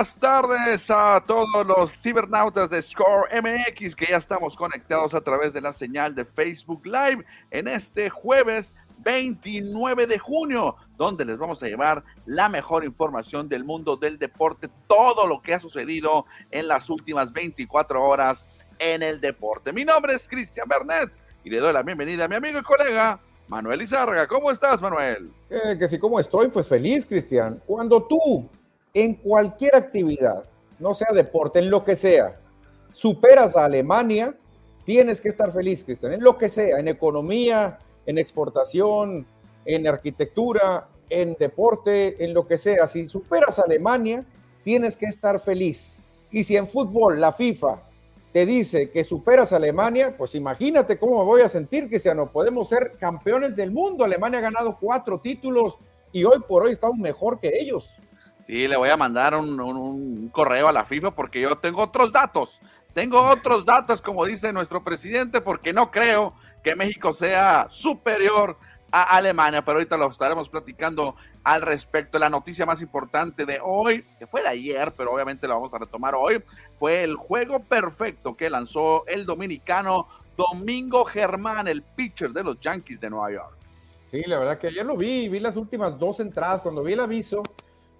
Buenas tardes a todos los cibernautas de Score MX que ya estamos conectados a través de la señal de Facebook Live en este jueves 29 de junio, donde les vamos a llevar la mejor información del mundo del deporte, todo lo que ha sucedido en las últimas 24 horas en el deporte. Mi nombre es Cristian Bernet y le doy la bienvenida a mi amigo y colega Manuel Izárraga. ¿Cómo estás, Manuel? Eh, que sí, ¿cómo estoy? Pues feliz, Cristian. Cuando tú, en cualquier actividad, no sea deporte, en lo que sea, superas a Alemania, tienes que estar feliz, Cristian, en lo que sea, en economía, en exportación, en arquitectura, en deporte, en lo que sea. Si superas a Alemania, tienes que estar feliz. Y si en fútbol la FIFA te dice que superas a Alemania, pues imagínate cómo me voy a sentir, Cristiano. Podemos ser campeones del mundo. Alemania ha ganado cuatro títulos y hoy por hoy estamos mejor que ellos. Sí, le voy a mandar un, un correo a la FIFA porque yo tengo otros datos. Tengo otros datos, como dice nuestro presidente, porque no creo que México sea superior a Alemania, pero ahorita lo estaremos platicando al respecto. La noticia más importante de hoy, que fue de ayer, pero obviamente la vamos a retomar hoy, fue el juego perfecto que lanzó el dominicano Domingo Germán, el pitcher de los Yankees de Nueva York. Sí, la verdad que ayer lo vi, vi las últimas dos entradas, cuando vi el aviso,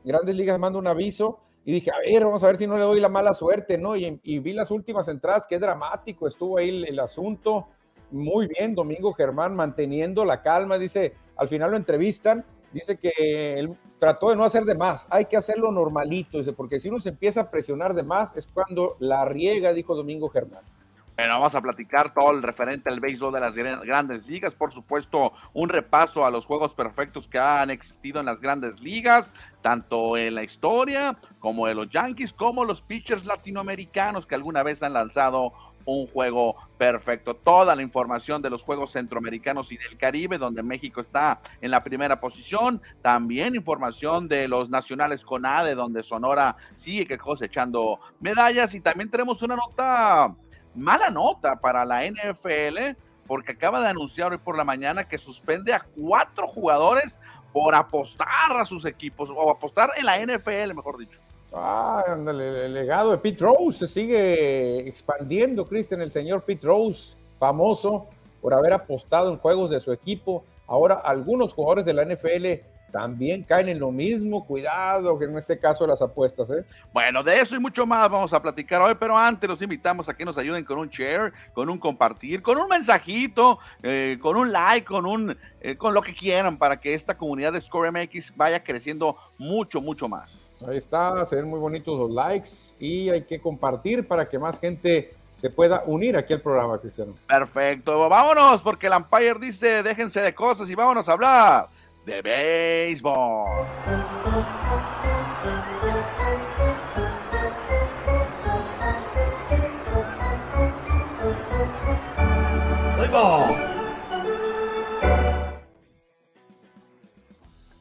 Grandes Ligas manda un aviso y dije, a ver, vamos a ver si no le doy la mala suerte, ¿no? Y, vi las últimas entradas, qué dramático estuvo ahí el, el asunto muy bien Domingo Germán manteniendo la calma, dice, al final lo entrevistan, dice que él trató de no hacer de más, hay que hacerlo normalito, dice, porque si uno se empieza a presionar de más es cuando la riega, dijo Domingo Germán. Bueno, vamos a platicar todo el referente al béisbol de las grandes ligas, por supuesto, un repaso a los juegos perfectos que han existido en las grandes ligas, tanto en la historia como de los Yankees, como los pitchers latinoamericanos que alguna vez han lanzado un juego perfecto. Toda la información de los Juegos Centroamericanos y del Caribe, donde México está en la primera posición. También información de los nacionales CONADE, donde Sonora sigue cosechando medallas. Y también tenemos una nota, mala nota para la NFL, porque acaba de anunciar hoy por la mañana que suspende a cuatro jugadores por apostar a sus equipos, o apostar en la NFL, mejor dicho. Ah, el legado de Pete Rose se sigue expandiendo, Cristian, el señor Pete Rose, famoso por haber apostado en juegos de su equipo. Ahora algunos jugadores de la NFL también caen en lo mismo. Cuidado, que en este caso las apuestas. ¿eh? Bueno, de eso y mucho más vamos a platicar hoy, pero antes los invitamos a que nos ayuden con un share, con un compartir, con un mensajito, eh, con un like, con un, eh, con lo que quieran para que esta comunidad de Score MX vaya creciendo mucho, mucho más. Ahí está, se ven muy bonitos los likes y hay que compartir para que más gente se pueda unir aquí al programa, Cristiano. Perfecto, vámonos, porque el Empire dice, déjense de cosas y vámonos a hablar de béisbol.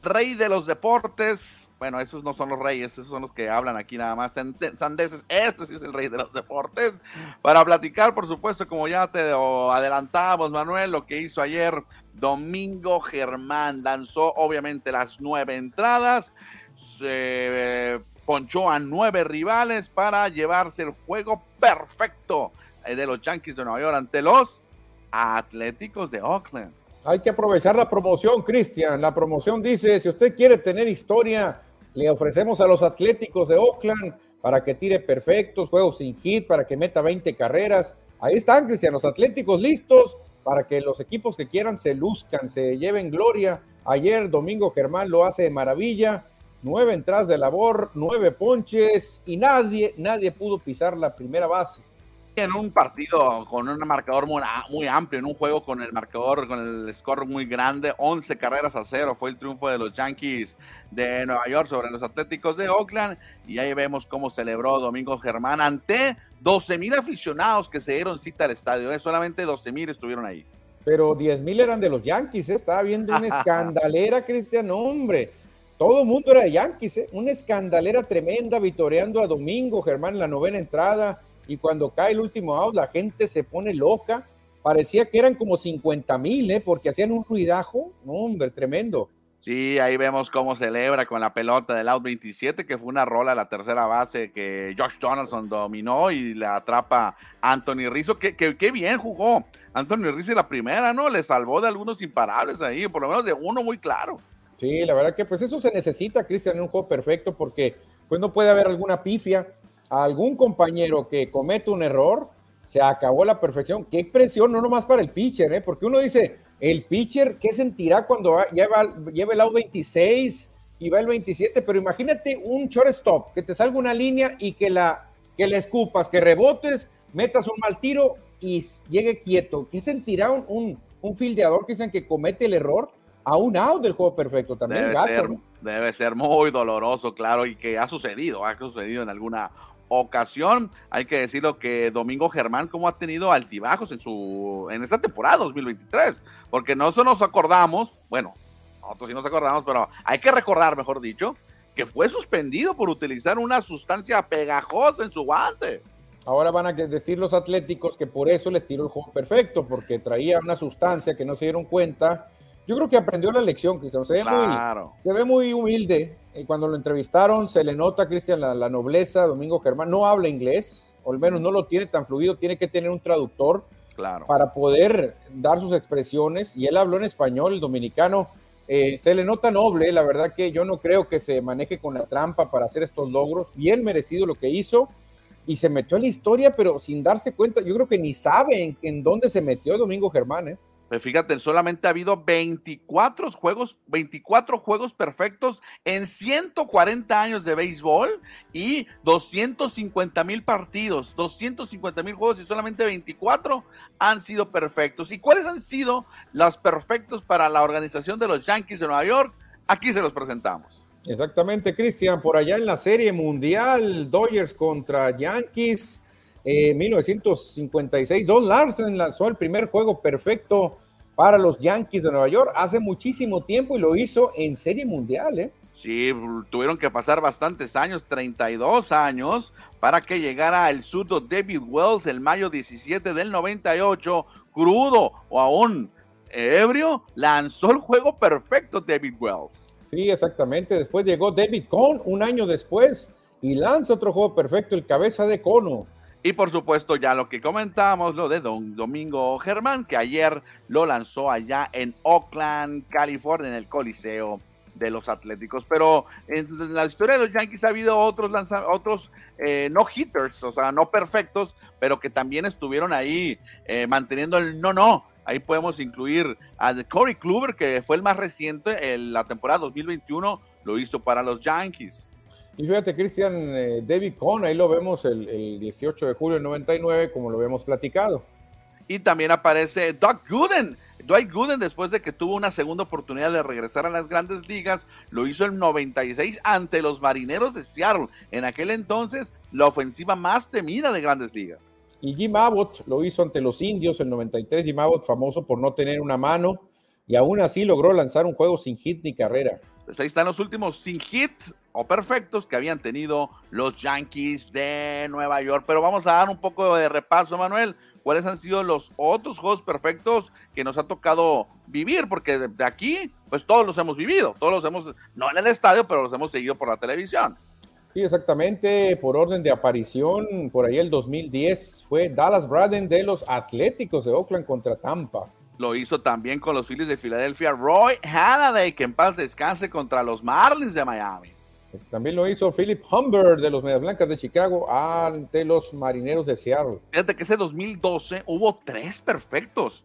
Rey de los deportes, bueno, esos no son los reyes, esos son los que hablan aquí nada más sandeses. Este sí es el rey de los deportes. Para platicar, por supuesto, como ya te adelantamos, Manuel, lo que hizo ayer Domingo Germán. Lanzó obviamente las nueve entradas. Se eh, ponchó a nueve rivales para llevarse el juego perfecto eh, de los Yankees de Nueva York ante los Atléticos de Oakland. Hay que aprovechar la promoción, Cristian. La promoción dice, si usted quiere tener historia le ofrecemos a los Atléticos de Oakland para que tire perfectos, juegos sin hit, para que meta 20 carreras. Ahí están, Cristian, los Atléticos listos para que los equipos que quieran se luzcan, se lleven gloria. Ayer Domingo Germán lo hace de maravilla. Nueve entradas de labor, nueve ponches y nadie, nadie pudo pisar la primera base en un partido con un marcador muy, amplio, en un juego con el marcador, con el score muy grande, 11 carreras a cero fue el triunfo de los Yankees de Nueva York sobre los Atléticos de Oakland. Y ahí vemos cómo celebró Domingo Germán ante 12 mil aficionados que se dieron cita al estadio. ¿eh? Solamente 12 mil estuvieron ahí. Pero 10 mil eran de los Yankees, ¿eh? estaba viendo una escandalera, Cristian, hombre. Todo el mundo era de Yankees, ¿eh? una escandalera tremenda, vitoreando a Domingo Germán en la novena entrada y cuando cae el último out, la gente se pone loca. Parecía que eran como 50 mil, ¿eh? porque hacían un ruidajo. No, hombre, tremendo. Sí, ahí vemos cómo celebra con la pelota del out 27, que fue una rola a la tercera base que Josh Donaldson dominó y le atrapa Anthony Rizzo, que, que, bien jugó. Anthony Rizzo la primera, ¿no? Le salvó de algunos imparables ahí, por lo menos de uno muy claro. Sí, la verdad que pues eso se necesita, Cristian, en un juego perfecto, porque pues no puede haber alguna pifia, algún compañero que comete un error, se acabó la perfección. Qué presión, no nomás para el pitcher, ¿eh? porque uno dice, el pitcher, ¿qué sentirá cuando lleva, lleva el lado 26 y va el 27? Pero imagínate un shortstop, que te salga una línea y que la, que le escupas, que rebotes, metas un mal tiro y llegue quieto. ¿Qué sentirá un, un, un fildeador que dicen que comete el error? a un out del juego perfecto también. Debe, ser, debe ser muy doloroso, claro, y que ha sucedido, ha sucedido en alguna ocasión. Hay que decirlo que Domingo Germán, como ha tenido altibajos en su en esta temporada 2023, porque no se nos acordamos, bueno, nosotros sí nos acordamos, pero hay que recordar, mejor dicho, que fue suspendido por utilizar una sustancia pegajosa en su guante. Ahora van a decir los atléticos que por eso les tiró el juego perfecto, porque traía una sustancia que no se dieron cuenta yo creo que aprendió la lección, Cristian. Se ve, muy, se ve muy humilde. Y cuando lo entrevistaron, se le nota, Cristian, la, nobleza. Domingo Germán no habla inglés, o al menos no lo tiene tan fluido. Tiene que tener un traductor claro. para poder dar sus expresiones. Y él habló en español, el dominicano. Eh, se le nota noble, la verdad que yo no creo que se maneje con la trampa para hacer estos logros. Bien merecido lo que hizo y se metió en la historia, pero sin darse cuenta. Yo creo que ni sabe en, en dónde se metió Domingo Germán. ¿eh? Pues fíjate, solamente ha habido 24 juegos, 24 juegos perfectos en 140 años de béisbol y 250 mil partidos, 250 mil juegos y solamente 24 han sido perfectos. ¿Y cuáles han sido los perfectos para la organización de los Yankees de Nueva York? Aquí se los presentamos. Exactamente, Cristian, por allá en la Serie Mundial, Dodgers contra Yankees. En 1956, Don Larsen lanzó el primer juego perfecto para los Yankees de Nueva York hace muchísimo tiempo y lo hizo en Serie Mundial. ¿eh? Sí, tuvieron que pasar bastantes años, 32 años, para que llegara el surdo David Wells el mayo 17 del 98, crudo o aún ebrio, lanzó el juego perfecto David Wells. Sí, exactamente. Después llegó David Cohn un año después y lanza otro juego perfecto, el cabeza de cono. Y por supuesto, ya lo que comentábamos, lo de Don Domingo Germán, que ayer lo lanzó allá en Oakland, California, en el Coliseo de los Atléticos. Pero en la historia de los Yankees ha habido otros, otros eh, no hitters, o sea, no perfectos, pero que también estuvieron ahí eh, manteniendo el no, no. Ahí podemos incluir a Corey Kluber, que fue el más reciente, en la temporada 2021 lo hizo para los Yankees. Y fíjate, Cristian, eh, David Cohn, ahí lo vemos el, 18 de julio del 99, como lo habíamos platicado. Y también aparece Doug Gooden. Dwight Gooden, después de que tuvo una segunda oportunidad de regresar a las grandes ligas, lo hizo en 96 ante los Marineros de Seattle. En aquel entonces, la ofensiva más temida de grandes ligas. Y Jim Abbott lo hizo ante los Indios en 93. Jim Abbott, famoso por no tener una mano, y aún así logró lanzar un juego sin hit ni carrera. Pues ahí están los últimos sin hit o perfectos que habían tenido los Yankees de Nueva York. Pero vamos a dar un poco de repaso, Manuel. ¿Cuáles han sido los otros juegos perfectos que nos ha tocado vivir? Porque de, aquí, pues todos los hemos vivido, todos los hemos, no en el estadio, pero los hemos seguido por la televisión. Sí, exactamente, por orden de aparición, por ahí el 2010 fue Dallas Braden de los Atléticos de Oakland contra Tampa. Lo hizo también con los Phillies de Filadelfia Roy Halladay, que en paz descanse contra los Marlins de Miami. También lo hizo Philip Humber de los Medias Blancas de Chicago ante los Marineros de Seattle. Fíjate que ese 2012 hubo tres perfectos.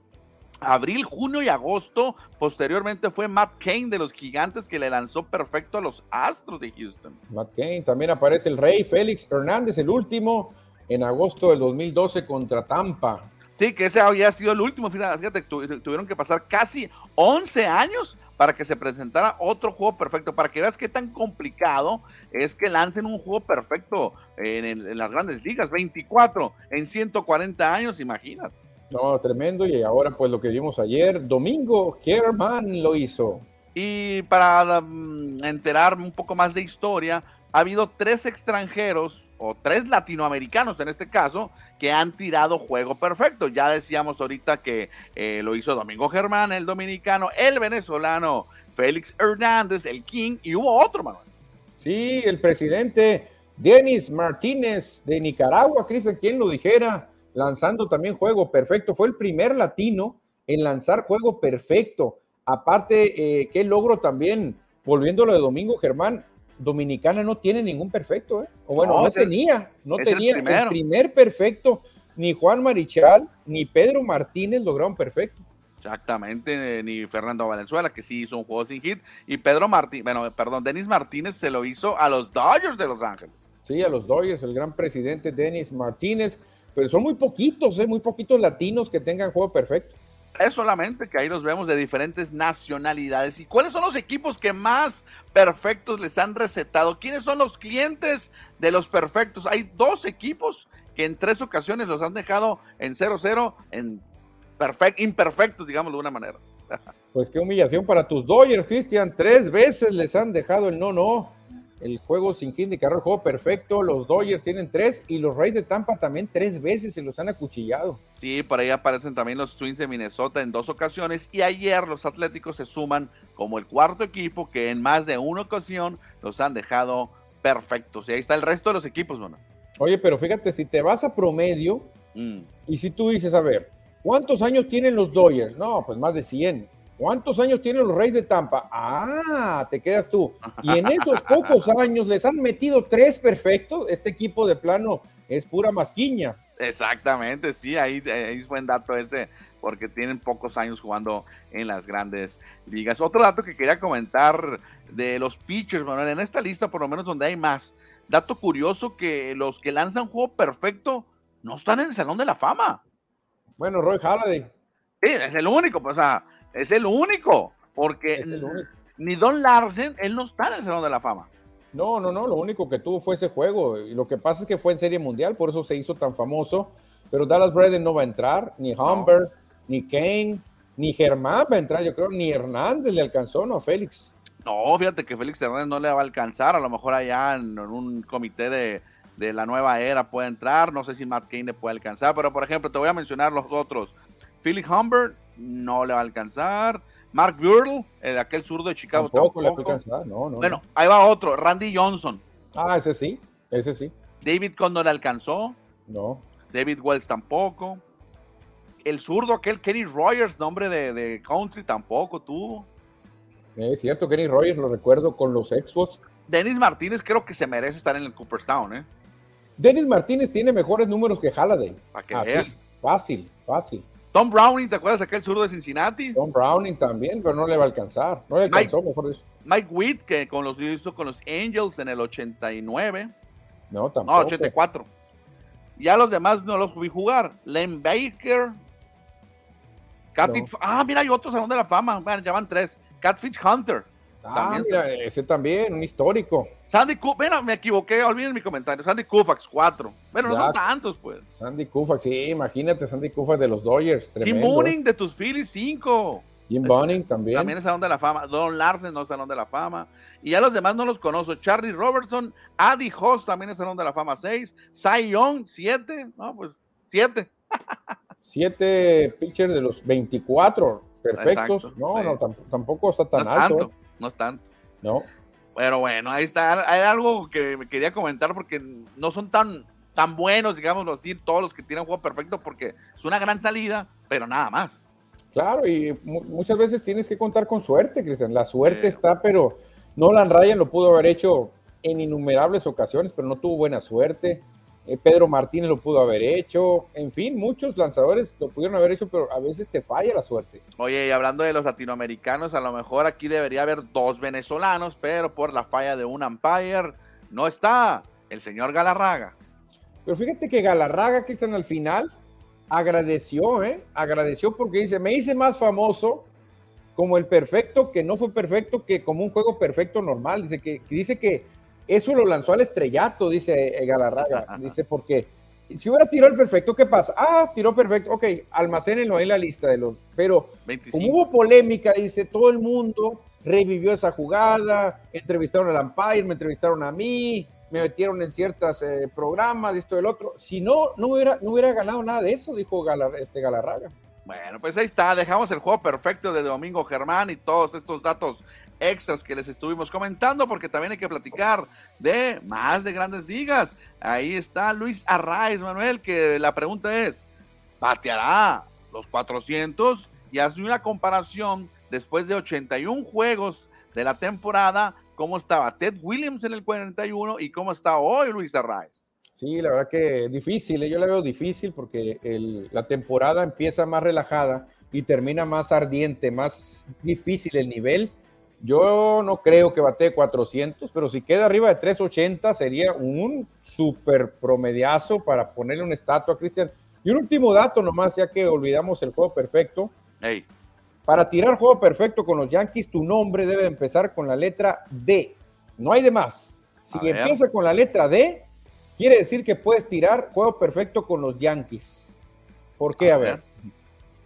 Abril, junio y agosto. Posteriormente fue Matt Kane de los Gigantes que le lanzó perfecto a los Astros de Houston. Matt Kane. También aparece el Rey Félix Hernández, el último, en agosto del 2012 contra Tampa. Sí, que ese había sido el último. Fíjate, tuvieron que pasar casi 11 años para que se presentara otro juego perfecto, para que veas qué tan complicado es que lancen un juego perfecto en, las grandes ligas, 24 en 140 años, imagínate. No, tremendo, y ahora pues lo que vimos ayer, Domingo Germán lo hizo. Y para mm, enterarme un poco más de historia, ha habido tres extranjeros tres latinoamericanos en este caso, que han tirado juego perfecto. Ya decíamos ahorita que eh, lo hizo Domingo Germán, el dominicano, el venezolano Félix Hernández, el King, y hubo otro, Manuel. Sí, el presidente Denis Martínez de Nicaragua, Cristian, quien lo dijera, lanzando también juego perfecto. Fue el primer latino en lanzar juego perfecto. Aparte, eh, qué logro también, volviendo lo de Domingo Germán, Dominicana no tiene ningún perfecto, ¿eh? O bueno, no, tenía, no tenía el, primer perfecto. Ni Juan Marichal ni Pedro Martínez lograron perfecto. Exactamente, ni Fernando Valenzuela, que sí hizo un juego sin hit, y Pedro Martínez, bueno, perdón, Denis Martínez se lo hizo a los Dodgers de Los Ángeles. Sí, a los Dodgers, el gran presidente Denis Martínez, pero son muy poquitos, ¿eh? muy poquitos latinos que tengan juego perfecto. Es solamente que ahí los vemos de diferentes nacionalidades. ¿Y cuáles son los equipos que más perfectos les han recetado? ¿Quiénes son los clientes de los perfectos? Hay dos equipos que en tres ocasiones los han dejado en 0-0, en perfect, imperfectos, digamos de una manera. Pues qué humillación para tus Dodgers, Cristian. Tres veces les han dejado el no-no el juego sin hit de carrera, el juego perfecto. Los Dodgers tienen tres y los Rays de Tampa también tres veces se los han acuchillado. Sí, por ahí aparecen también los Twins de Minnesota en dos ocasiones y ayer los Atléticos se suman como el cuarto equipo que en más de una ocasión los han dejado perfectos. Y ahí está el resto de los equipos, bueno. Oye, pero fíjate, si te vas a promedio mm. y si tú dices, a ver, ¿cuántos años tienen los Dodgers? No, pues más de 100. ¿Cuántos años tienen los Reyes de Tampa? Ah, te quedas tú. Y en esos pocos años les han metido tres perfectos. Este equipo de plano es pura masquiña. Exactamente, sí, ahí, es buen dato ese, porque tienen pocos años jugando en las grandes ligas. Otro dato que quería comentar de los pitchers, Manuel, en esta lista, por lo menos donde hay más, dato curioso que los que lanzan juego perfecto no están en el Salón de la Fama. Bueno, Roy Halladay. Sí, es el único, pues, o sea, es el único, porque ni Don Larsen, él no está en el Salón de la Fama. No, no, no, lo único que tuvo fue ese juego. Y lo que pasa es que fue en Serie Mundial, por eso se hizo tan famoso. Pero Dallas Braden no va a entrar, ni Humber, ni Kane, ni Germán va a entrar, yo creo, ni Hernández le alcanzó, ¿no? Félix. No, fíjate que Félix Hernández no le va a alcanzar, a lo mejor allá en, un comité de, de, la nueva era puede entrar, no sé si Matt Kane le puede alcanzar, pero por ejemplo, te voy a mencionar los otros. Philip Humbert no le va a alcanzar. Mark Burtle, el, aquel zurdo de Chicago. Tampoco, le va a alcanzar, no, no. Bueno, ahí va otro, Randy Johnson. Ah, ese sí, ese sí. David Condon le alcanzó. No. David Wells tampoco. El zurdo, aquel Kenny Rogers, nombre de, country, tampoco tuvo. Es cierto, Kenny Rogers, lo recuerdo con los Expos. Dennis Martínez creo que se merece estar en el Cooperstown, ¿eh? Dennis Martínez tiene mejores números que Halliday. Para que veas. Fácil, fácil. Tom Browning, ¿te acuerdas de aquel zurdo de Cincinnati? Tom Browning también, pero no le va a alcanzar. No le alcanzó, Mike, mejor Mike Witt, que con los, hizo con los Angels en el 89. No, tampoco. No, 84. Ya los demás no los vi jugar. Len Baker. Ah, mira, hay otro Salón de la Fama. Bueno, ya van tres. Catfish Hunter. Ah, mira, ese también, un histórico. Sandy Koufax, bueno, me equivoqué, olviden mi comentario. Sandy Koufax, cuatro. Bueno, no son tantos, pues. Sandy Koufax, sí, imagínate, Sandy Koufax de los Dodgers. Jim Bunning de tus Phillies, cinco. Jim Bunning también. También es Salón de la Fama. Don Larsen no es Salón de la Fama. Y ya los demás no los conozco. Charlie Robertson, Adi Hoss también es Salón de la Fama, seis. Cy Young, siete. No, pues, siete. siete pitchers de los 24 perfectos. no, no, tampoco está tan alto. ¿eh? No es tanto. No. Pero bueno, ahí está. Hay algo que me quería comentar porque no son tan, tan buenos, digamos así, todos los que tienen juego perfecto, porque es una gran salida, pero nada más. Claro, y muchas veces tienes que contar con suerte, Cristian. La suerte está, pero Nolan Ryan lo pudo haber hecho en innumerables ocasiones, pero no tuvo buena suerte. Eh, Pedro Martínez lo pudo haber hecho, en fin, muchos lanzadores lo pudieron haber hecho, pero a veces te falla la suerte. Oye, y hablando de los latinoamericanos, a lo mejor aquí debería haber dos venezolanos, pero por la falla de un umpire no está el señor Galarraga. Pero fíjate que Galarraga, que están al final, agradeció, ¿eh? Agradeció porque dice, me hice más famoso como el perfecto, que no fue perfecto, que como un juego perfecto normal. Dice que, que dice que eso lo lanzó al estrellato, dice Galarraga. Dice, porque si hubiera tirado el perfecto, ¿qué pasa? Ah, tiró perfecto. Ok, almacénenlo en la lista de los. Pero como hubo polémica, dice, todo el mundo revivió esa jugada, entrevistaron al umpire, me entrevistaron a mí, me metieron en ciertos eh, programas, esto y el otro. Si no, no hubiera, no hubiera ganado nada de eso, dijo este Galarraga. Bueno, pues ahí está, dejamos el juego perfecto de Domingo Germán y todos estos datos extras que les estuvimos comentando, porque también hay que platicar de más de grandes ligas. Ahí está Luis Arraiz, Manuel, que la pregunta es, ¿bateará los 400? Y hace una comparación después de 81 juegos de la temporada, cómo estaba Ted Williams en el 41 y cómo está hoy Luis Arraiz. Sí, la verdad que difícil, ¿eh? yo la veo difícil porque la temporada empieza más relajada y termina más ardiente, más difícil el nivel. Yo no creo que bate 400, pero si queda arriba de 380 sería un super promediazo para ponerle una estatua a Cristian. Y un último dato nomás, ya que olvidamos el juego perfecto. Para tirar juego perfecto con los Yankees, tu nombre debe empezar con la letra D. No hay de más. Si empieza con la letra D, Quiere decir que puedes tirar juego perfecto con los Yankees. ¿Por qué? A, ver.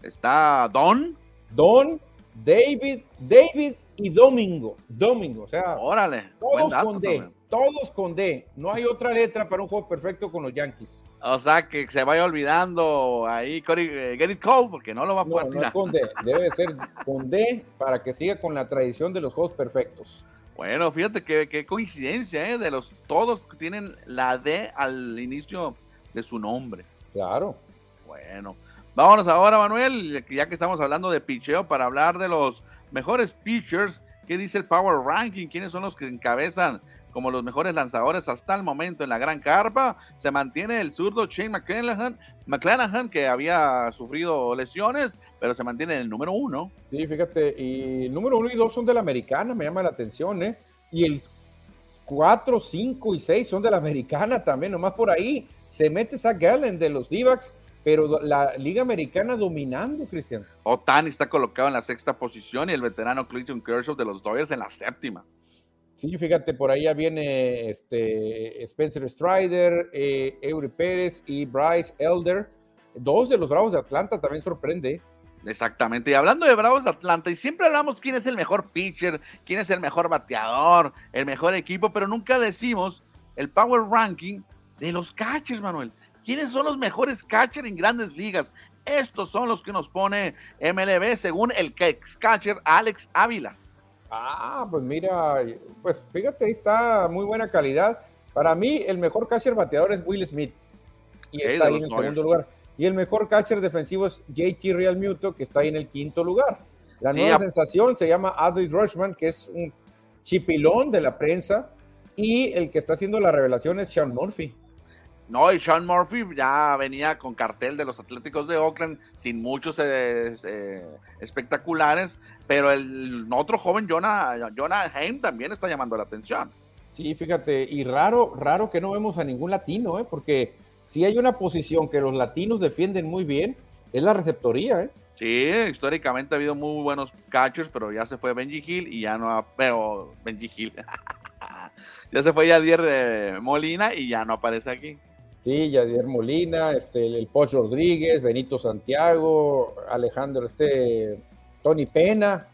Está Don. Don, David, David y Domingo. Domingo, o sea. Órale. Todos con D. Todos con D. No hay otra letra para un juego perfecto con los Yankees. O sea, que se vaya olvidando ahí Get It Cold, porque no lo va a poder no, con D. Debe ser con D para que siga con la tradición de los juegos perfectos. Bueno, fíjate qué, coincidencia, ¿eh? De los todos tienen la D al inicio de su nombre. Claro. Bueno, vámonos ahora, Manuel, ya que estamos hablando de picheo, para hablar de los mejores pitchers. ¿Qué dice el Power Ranking? ¿Quiénes son los que encabezan como los mejores lanzadores hasta el momento en la gran carpa. Se mantiene el zurdo Shane McClanahan, que había sufrido lesiones, pero se mantiene en el número uno. Sí, fíjate, y número uno y dos son de la americana, me llama la atención, ¿eh? Y el cuatro, cinco y seis son de la americana también, nomás por ahí se mete Zach Gallen de los d pero la Liga Americana dominando, Cristian. Otani está colocado en la sexta posición y el veterano Clayton Kershaw de los Dodgers en la séptima. Sí, fíjate, por ahí ya viene este Spencer Strider, eh, Eury Pérez y Bryce Elder. Dos de los Bravos de Atlanta también sorprende. Exactamente, y hablando de Bravos de Atlanta, y siempre hablamos quién es el mejor pitcher, quién es el mejor bateador, el mejor equipo, pero nunca decimos el power ranking de los catchers, Manuel. ¿Quiénes son los mejores catchers en grandes ligas? Estos son los que nos pone MLB según el catcher Alex Ávila. Ah, pues mira, pues fíjate, ahí está muy buena calidad. Para mí, el mejor catcher bateador es Will Smith. Y está ahí en el segundo lugar. Y el mejor catcher defensivo es JT Real Muto, que está ahí en el quinto lugar. La nueva sensación se llama Adley Rushman, que es un chipilón de la prensa. Y el que está haciendo la revelación es Sean Murphy. No, y Sean Murphy ya venía con cartel de los Atléticos de Oakland, sin muchos eh, eh, espectaculares, pero el otro joven, Jonah, Jonah Haim, también está llamando la atención. Sí, fíjate, y raro, raro que no vemos a ningún latino, ¿eh? porque si hay una posición que los latinos defienden muy bien, es la receptoría, ¿eh? Sí, históricamente ha habido muy buenos catchers, pero ya se fue Benji Hill y ya no, pero Benji Hill, ya se fue Yadier de Molina y ya no aparece aquí. Sí, Yadier Molina, este, el, Poch Rodríguez, Benito Santiago, Alejandro, este, Tony Pena,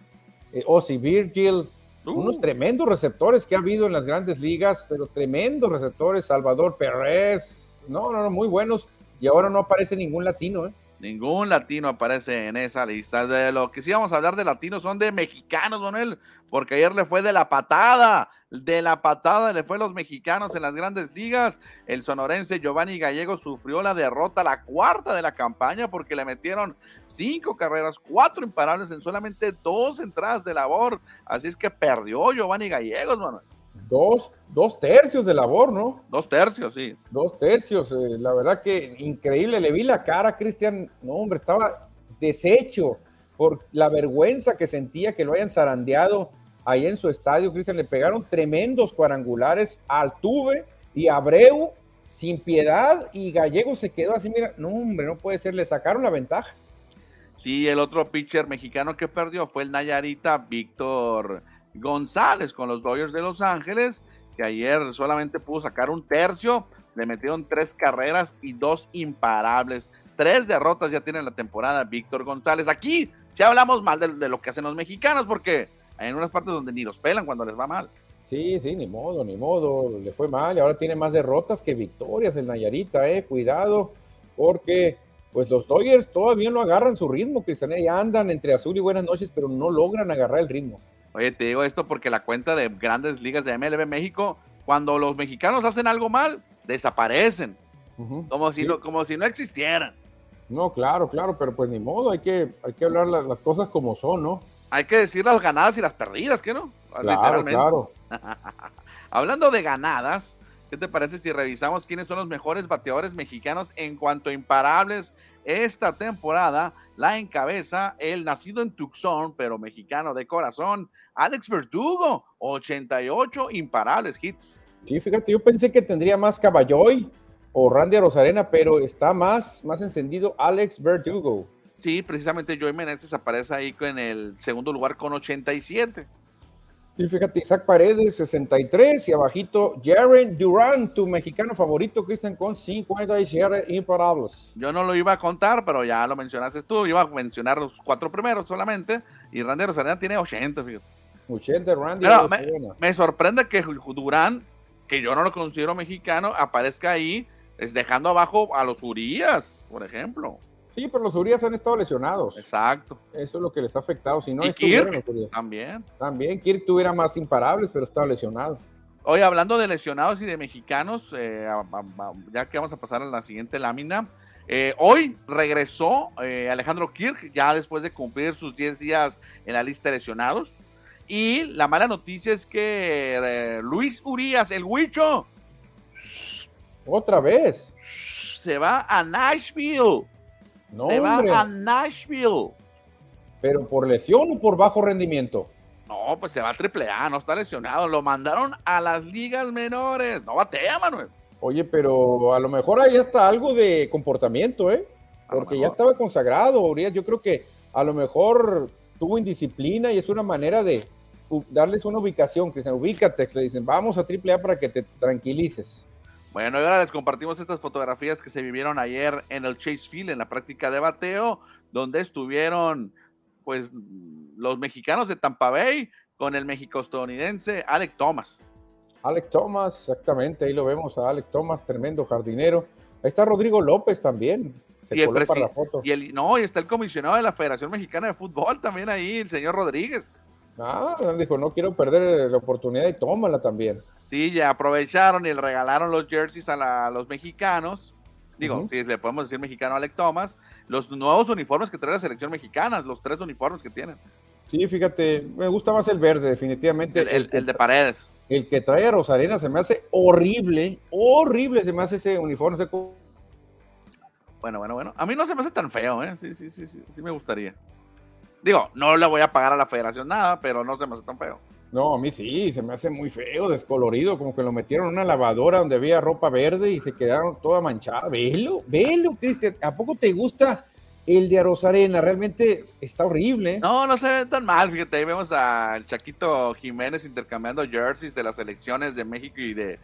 eh, Ozzy Virgil, uh. unos tremendos receptores que ha habido en las grandes ligas, pero tremendos receptores, Salvador Pérez, no, no, no, muy buenos, y ahora no aparece ningún latino, ¿eh? Ningún latino aparece en esa lista. De lo que sí vamos a hablar de latinos son de mexicanos, Donel, porque ayer le fue de la patada, de la patada le fue a los mexicanos en las grandes ligas. El sonorense Giovanni Gallego sufrió la derrota, la cuarta de la campaña, porque le metieron cinco carreras, cuatro imparables en solamente dos entradas de labor. Así es que perdió Giovanni Gallegos, Manuel. Dos, dos tercios de labor, ¿no? Dos tercios, sí. Dos tercios, eh, la verdad que increíble. Le vi la cara Cristian, no, hombre, estaba deshecho por la vergüenza que sentía que lo hayan zarandeado ahí en su estadio. Cristian, le pegaron tremendos cuadrangulares al Tuve y Abreu sin piedad y Gallego se quedó así, mira, no, hombre, no puede ser, le sacaron la ventaja. Sí, el otro pitcher mexicano que perdió fue el Nayarita Víctor González con los Dodgers de Los Ángeles, que ayer solamente pudo sacar un tercio, le metieron tres carreras y dos imparables. Tres derrotas ya tiene la temporada Víctor González. Aquí si hablamos mal de, lo que hacen los mexicanos, porque hay en unas partes donde ni los pelan cuando les va mal. Sí, sí, ni modo, ni modo, le fue mal y ahora tiene más derrotas que victorias el Nayarita, eh, cuidado, porque pues los Dodgers todavía no agarran su ritmo, Cristian, ya andan entre azul y buenas noches, pero no logran agarrar el ritmo. Oye, te digo esto porque la cuenta de grandes ligas de MLB México, cuando los mexicanos hacen algo mal, desaparecen, como, si no, como si no existieran. No, claro, claro, pero pues ni modo, hay que, hay que hablar las, cosas como son, ¿no? Hay que decir las ganadas y las perdidas, ¿qué no? Claro, claro. Hablando de ganadas, ¿qué te parece si revisamos quiénes son los mejores bateadores mexicanos en cuanto a imparables esta temporada? La encabeza el nacido en Tucson, pero mexicano de corazón, Alex Verdugo, 88 imparables hits. Sí, fíjate, yo pensé que tendría más Caballoy o Randy Rosarena, pero está más, más encendido Alex Verdugo. Sí, precisamente Joey Meneses aparece ahí en el segundo lugar con 87. Sí, fíjate, Isaac Paredes, 63, y abajito, Jaren Durant, tu mexicano favorito, Cristian, con 57 imparables. Yo no lo iba a contar, pero ya lo mencionaste tú, iba a mencionar los cuatro primeros solamente, y Randy Rosarena tiene 80, fíjate. 80, Randy. me, sorprende que Durant, que yo no lo considero mexicano, aparezca ahí, es dejando abajo a los Urias, por ejemplo. Sí, pero los Urias han estado lesionados. Exacto. Eso es lo que les ha afectado. Si no, ¿Y Kirk? También. También. Kirk tuviera más imparables, pero estaba lesionado. Hoy hablando de lesionados y de mexicanos, eh, ya que vamos a pasar a la siguiente lámina. Eh, hoy regresó eh, Alejandro Kirk, ya después de cumplir sus 10 días en la lista de lesionados. Y la mala noticia es que Luis Urias, el Huicho. Otra vez. Se va a Nashville se va a Nashville. ¿Pero por lesión o por bajo rendimiento? No, pues se va a triple A, no está lesionado. Lo mandaron a las ligas menores. No batea, Manuel. Oye, pero a lo mejor ahí está algo de comportamiento, ¿eh? Porque ya estaba consagrado, Urias. Yo creo que a lo mejor tuvo indisciplina y es una manera de darles una ubicación, Cristian. Ubícate, le dicen, vamos a triple A para que te tranquilices. Bueno, y ahora les compartimos estas fotografías que se vivieron ayer en el Chase Field, en la práctica de bateo, donde estuvieron pues los mexicanos de Tampa Bay con el mexico-estadounidense Alec Thomas. Alec Thomas, exactamente, ahí lo vemos a Alec Thomas, tremendo jardinero. Ahí está Rodrigo López también. Se y el para la foto. Y el, no, y está el comisionado de la Federación Mexicana de Fútbol también ahí, el señor Rodríguez. Ah, dijo, no quiero perder la oportunidad y tómala también. Sí, ya aprovecharon y le regalaron los jerseys a, los mexicanos. Digo, si le podemos decir mexicano a Alec Thomas, los nuevos uniformes que trae la selección mexicana, los tres uniformes que tienen. Sí, fíjate, me gusta más el verde, definitivamente. El, el, de paredes. El que trae a Rosarena se me hace horrible, horrible se me hace ese uniforme. Bueno, bueno, bueno. A mí no se me hace tan feo, ¿eh? Sí, sí, sí, sí, sí me gustaría. Digo, no le voy a pagar a la federación nada, pero no se me hace tan feo. No, a mí sí, se me hace muy feo, descolorido, como que lo metieron en una lavadora donde había ropa verde y se quedaron toda manchada. Velo, velo, Cristian. ¿A poco te gusta el de Arozarena? Realmente está horrible. No, no se ve tan mal, fíjate, ahí vemos al Chaquito Jiménez intercambiando jerseys de las selecciones de México y de,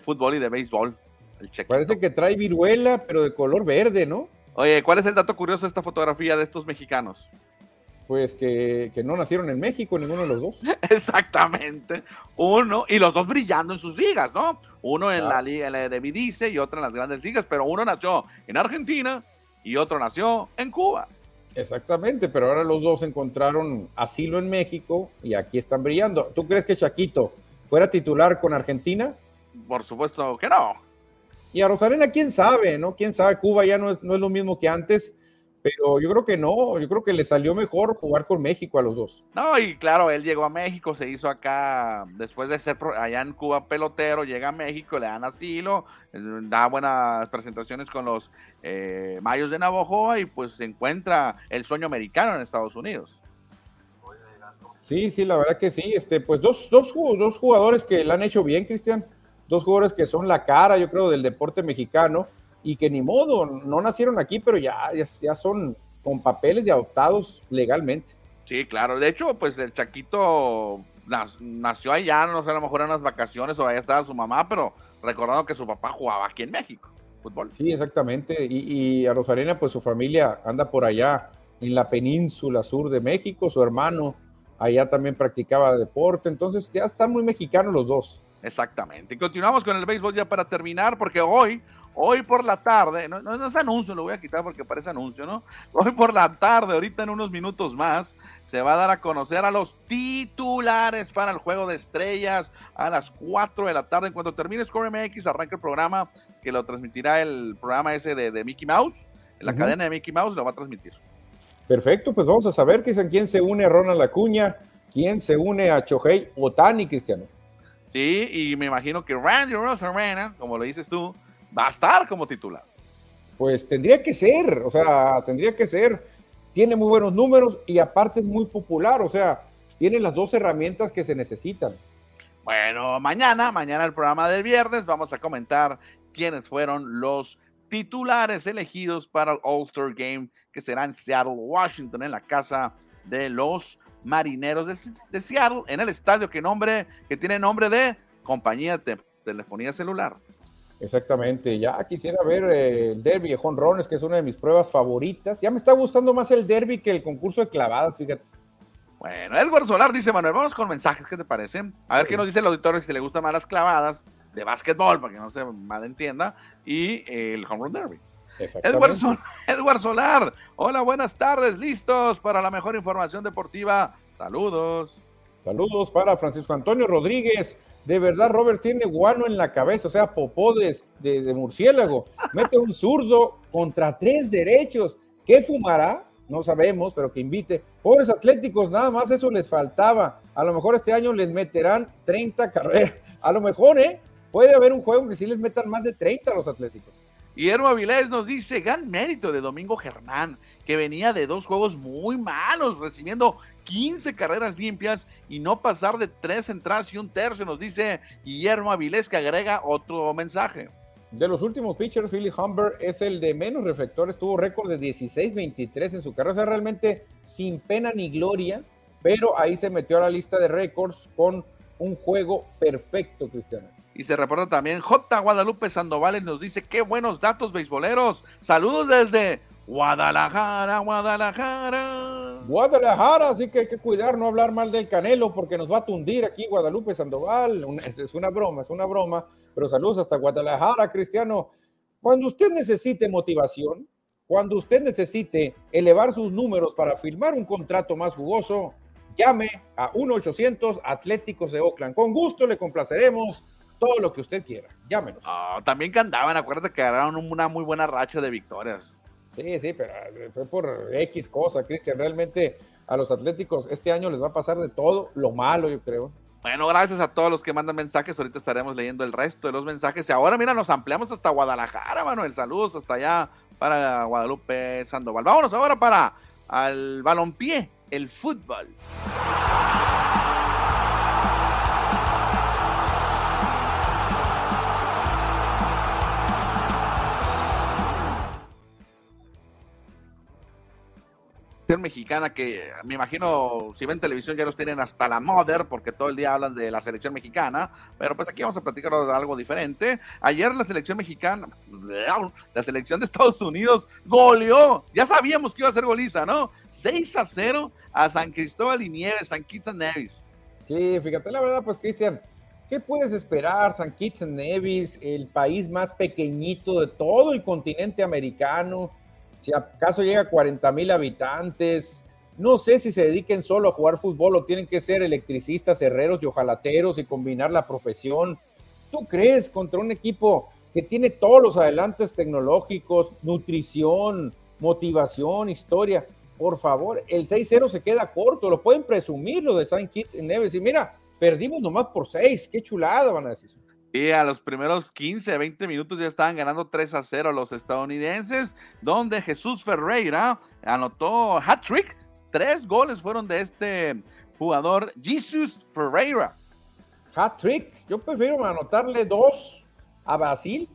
fútbol y de béisbol. Parece que trae viruela, pero de color verde, ¿no? Oye, ¿cuál es el dato curioso de esta fotografía de estos mexicanos? Pues que, no nacieron en México, ninguno de los dos. Exactamente. Uno, y los dos brillando en sus ligas, ¿no? Uno en la liga de Vidice y otro en las grandes ligas, pero uno nació en Argentina y otro nació en Cuba. Exactamente, pero ahora los dos encontraron asilo en México y aquí están brillando. ¿Tú crees que Chaquito fuera titular con Argentina? Por supuesto que no. Y a Rosarena, quién sabe, ¿no? Quién sabe, Cuba ya no es, no es lo mismo que antes pero yo creo que no, yo creo que le salió mejor jugar con México a los dos. No, y claro, él llegó a México, se hizo acá, después de ser allá en Cuba pelotero, llega a México, le dan asilo, eh, da buenas presentaciones con los eh, Mayos de Navojoa y pues se encuentra el sueño americano en Estados Unidos. Sí, sí, la verdad que sí, este, pues dos, dos, dos jugadores que le han hecho bien, Cristian, dos jugadores que son la cara, yo creo, del deporte mexicano y que ni modo, no nacieron aquí, pero ya, ya, son con papeles y adoptados legalmente. Sí, claro. De hecho, pues el Chaquito nació allá, no sé, a lo mejor en unas vacaciones o allá estaba su mamá, pero recordando que su papá jugaba aquí en México, fútbol. Sí, exactamente. Y, y a Rosarena, pues su familia anda por allá en la península sur de México, su hermano allá también practicaba deporte, entonces ya están muy mexicanos los dos. Exactamente. Y continuamos con el béisbol ya para terminar, porque hoy, hoy por la tarde, no, no, es anuncio, lo voy a quitar porque parece anuncio, ¿no? Hoy por la tarde, ahorita en unos minutos más, se va a dar a conocer a los titulares para el juego de estrellas a las 4 de la tarde. En cuanto termine Score MX, arranca el programa que lo transmitirá el programa ese de, Mickey Mouse, la cadena de Mickey Mouse lo va a transmitir. Perfecto, pues vamos a saber quién se une a Ronald Acuña, quién se une a Chohei Otani, Cristiano. Sí, y me imagino que Randy Rosarena, como lo dices tú, va a estar como titular. Pues tendría que ser, o sea, tendría que ser. Tiene muy buenos números y aparte es muy popular, o sea, tiene las dos herramientas que se necesitan. Bueno, mañana, mañana el programa del viernes, vamos a comentar quiénes fueron los titulares elegidos para el All-Star Game que será en Seattle, Washington, en la casa de los marineros de, Seattle en el estadio que, nombre, que tiene nombre de compañía de telefonía celular. Exactamente, ya quisiera ver eh, el derby de jonrones, que es una de mis pruebas favoritas. Ya me está gustando más el derby que el concurso de clavadas, fíjate. Bueno, Edward Solar dice, Manuel, vamos con mensajes, ¿qué te parecen? A ver qué nos dice el auditorio si le gustan más las clavadas de básquetbol, para que no se malentienda, y el home run derby. Edward, Solar, hola, buenas tardes, listos para la mejor información deportiva. Saludos. Saludos para Francisco Antonio Rodríguez. De verdad, Robert tiene guano en la cabeza, o sea, popó de, murciélago. Mete un zurdo contra tres derechos. ¿Qué fumará? No sabemos, pero que invite. Pobres atléticos, nada más eso les faltaba. A lo mejor este año les meterán 30 carreras. A lo mejor, ¿eh? Puede haber un juego que sí les metan más de 30 a los atléticos. Guillermo Avilés nos dice, gran mérito de Domingo Germán, que venía de dos juegos muy malos, recibiendo 15 carreras limpias y no pasar de tres entradas y un tercio, nos dice Guillermo Avilés, que agrega otro mensaje. De los últimos pitchers, Philly Humber es el de menos reflectores, tuvo récord de 16-23 en su carrera, o sea, realmente sin pena ni gloria, pero ahí se metió a la lista de récords con un juego perfecto, Cristiano. Y se reporta también J. Guadalupe Sandoval nos dice, qué buenos datos beisboleros. Saludos desde Guadalajara, Guadalajara. Guadalajara, así que hay que cuidar, no hablar mal del Canelo porque nos va a tundir aquí Guadalupe Sandoval. es una broma, es una broma, pero saludos hasta Guadalajara, Cristiano. Cuando usted necesite motivación, cuando usted necesite elevar sus números para firmar un contrato más jugoso, llame a 1-800 Atléticos de Oakland. Con gusto le complaceremos todo lo que usted quiera. Llámenos. Ah, también que andaban, acuérdate que agarraron una muy buena racha de victorias. Sí, sí, pero fue por X cosa, Cristian. Realmente a los Atléticos este año les va a pasar de todo lo malo, yo creo. Bueno, gracias a todos los que mandan mensajes. Ahorita estaremos leyendo el resto de los mensajes. Y ahora, mira, nos ampliamos hasta Guadalajara, Manuel. Saludos hasta allá para Guadalupe Sandoval. Vámonos ahora para al balompié, el fútbol. Mexicana que me imagino si ven televisión ya los tienen hasta la mother porque todo el día hablan de la selección mexicana, pero pues aquí vamos a platicar algo diferente. Ayer la selección mexicana, la selección de Estados Unidos goleó, ya sabíamos que iba a ser goliza, ¿no? 6 a 0 a San Cristóbal y Nieves, San Kitts and Nevis. Sí, fíjate, la verdad, pues Cristian, ¿qué puedes esperar? San Kitts and Nevis, el país más pequeñito de todo el continente americano, si acaso llega a 40 mil habitantes. No sé si se dediquen solo a jugar fútbol o tienen que ser electricistas, herreros y ojalateros y combinar la profesión. ¿Tú crees contra un equipo que tiene todos los adelantes tecnológicos, nutrición, motivación, historia? Por favor, el 6-0 se queda corto, lo pueden presumir lo de Saint Kitts Neves. Y mira, perdimos nomás por 6, qué chulada van a decir. Y a los primeros 15, 20 minutos ya estaban ganando 3 a 0 los estadounidenses, donde Jesús Ferreira anotó hat-trick. Tres goles fueron de este jugador, Jesús Ferreira. Hat-trick, yo prefiero anotarle dos a Brasil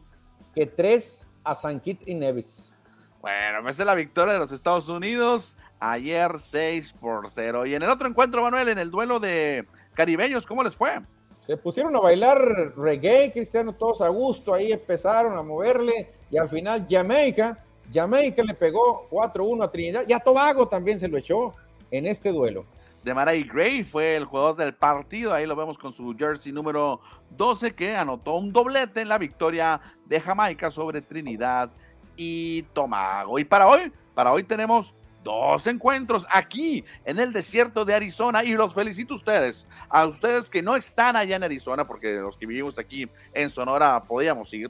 que tres a San Kitts y Nevis. Bueno, esa es la victoria de los Estados Unidos ayer 6 por 0. Y en el otro encuentro, Manuel, en el duelo de caribeños, ¿cómo les fue? Se pusieron a bailar reggae, Cristiano, todos a gusto, ahí empezaron a moverle y al final Jamaica, Jamaica le pegó 4-1 a Trinidad y a Tobago también se lo echó en este duelo. de Maray Gray fue el jugador del partido. Ahí lo vemos con su jersey número 12 que anotó un doblete en la victoria de Jamaica sobre Trinidad y Tomago. Y para hoy, para hoy tenemos dos encuentros aquí en el desierto de Arizona y los felicito a ustedes, a ustedes que no están allá en Arizona, porque los que vivimos aquí en Sonora podíamos ir,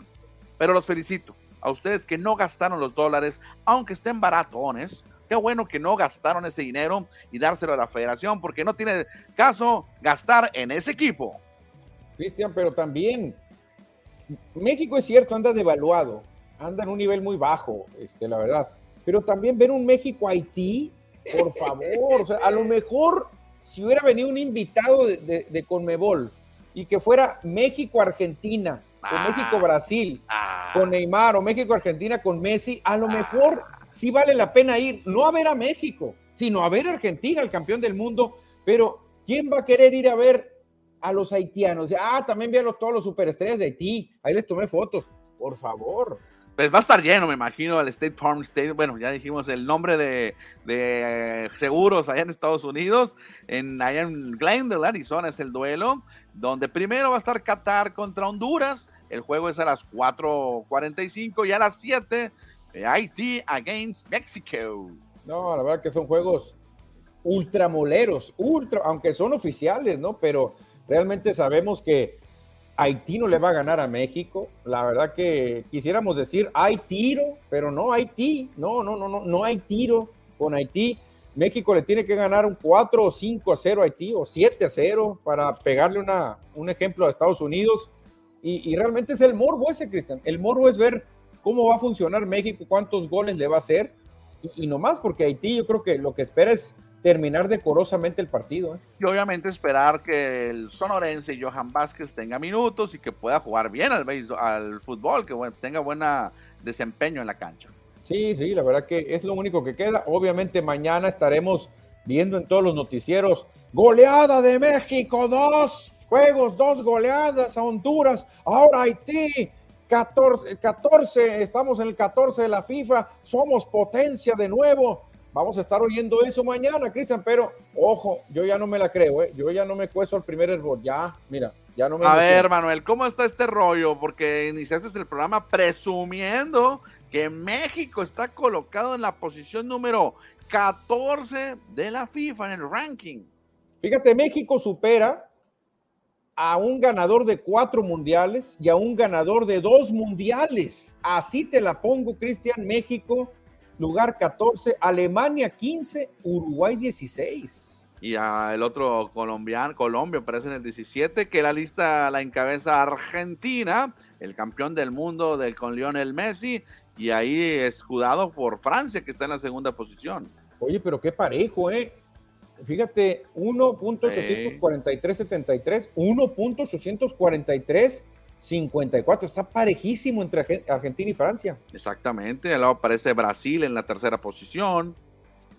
pero los felicito a ustedes que no gastaron los dólares, aunque estén baratones, Qué bueno que no gastaron ese dinero y dárselo a la federación, porque no tiene caso gastar en ese equipo. Cristian, pero también México es cierto, anda devaluado, anda en un nivel muy bajo, este, la verdad. Pero también ver un México-Haití, por favor, o sea, a lo mejor si hubiera venido un invitado de, Conmebol y que fuera México-Argentina, o ah. México-Brasil, ah. con Neymar, o México-Argentina con Messi, a lo mejor sí vale la pena ir, no a ver a México, sino a ver a Argentina, el campeón del mundo, pero ¿quién va a querer ir a ver a los haitianos? Ah, también vi a todos los superestrellas de Haití, ahí les tomé fotos, por favor. Pues va a estar lleno, me imagino, el State Farm State. Bueno, ya dijimos el nombre de, de seguros allá en Estados Unidos. En, allá en Glendale, Arizona, es el duelo. Donde primero va a estar Qatar contra Honduras. El juego es a las 4:45 y a las 7 Haití against Mexico. No, la verdad que son juegos ultramoleros, ultra, aunque son oficiales, ¿no? Pero realmente sabemos que Haití no le va a ganar a México. La verdad que quisiéramos decir hay tiro, pero no Haití. No, no, no, no, no hay tiro con Haití. México le tiene que ganar un 4 o 5 a 0 a Haití o 7 a 0 para pegarle una, un ejemplo a Estados Unidos. Y, y realmente es el morbo ese, Cristian. El morbo es ver cómo va a funcionar México, cuántos goles le va a hacer, y, no más, porque Haití yo creo que lo que espera es terminar decorosamente el partido. ¿eh? Y obviamente esperar que el sonorense Johan Vázquez tenga minutos y que pueda jugar bien al, al fútbol, que tenga buen desempeño en la cancha. Sí, sí, la verdad que es lo único que queda. Obviamente mañana estaremos viendo en todos los noticieros, goleada de México, dos juegos, dos goleadas a Honduras, ahora Haití, 14, 14, estamos en el 14 de la FIFA, somos potencia de nuevo. Vamos a estar oyendo eso mañana, Cristian, pero ojo, yo ya no me la creo, ¿eh? yo ya no me cueso el primer error, ya, mira, ya no me... A ver, Manuel, ¿cómo está este rollo? Porque iniciaste el programa presumiendo que México está colocado en la posición número 14 de la FIFA en el ranking. Fíjate, México supera a un ganador de cuatro mundiales y a un ganador de dos mundiales. Así te la pongo, Cristian, México, lugar 14, Alemania 15, Uruguay 16. Y a el otro colombiano, Colombia aparece en el 17, que la lista la encabeza Argentina, el campeón del mundo del, con Lionel Messi, y ahí escudado por Francia, que está en la segunda posición. Oye, pero qué parejo, ¿eh? Fíjate, 1.843.73, 1.843.54. Está parejísimo entre Argentina y Francia. Exactamente. Al lado aparece Brasil en la tercera posición.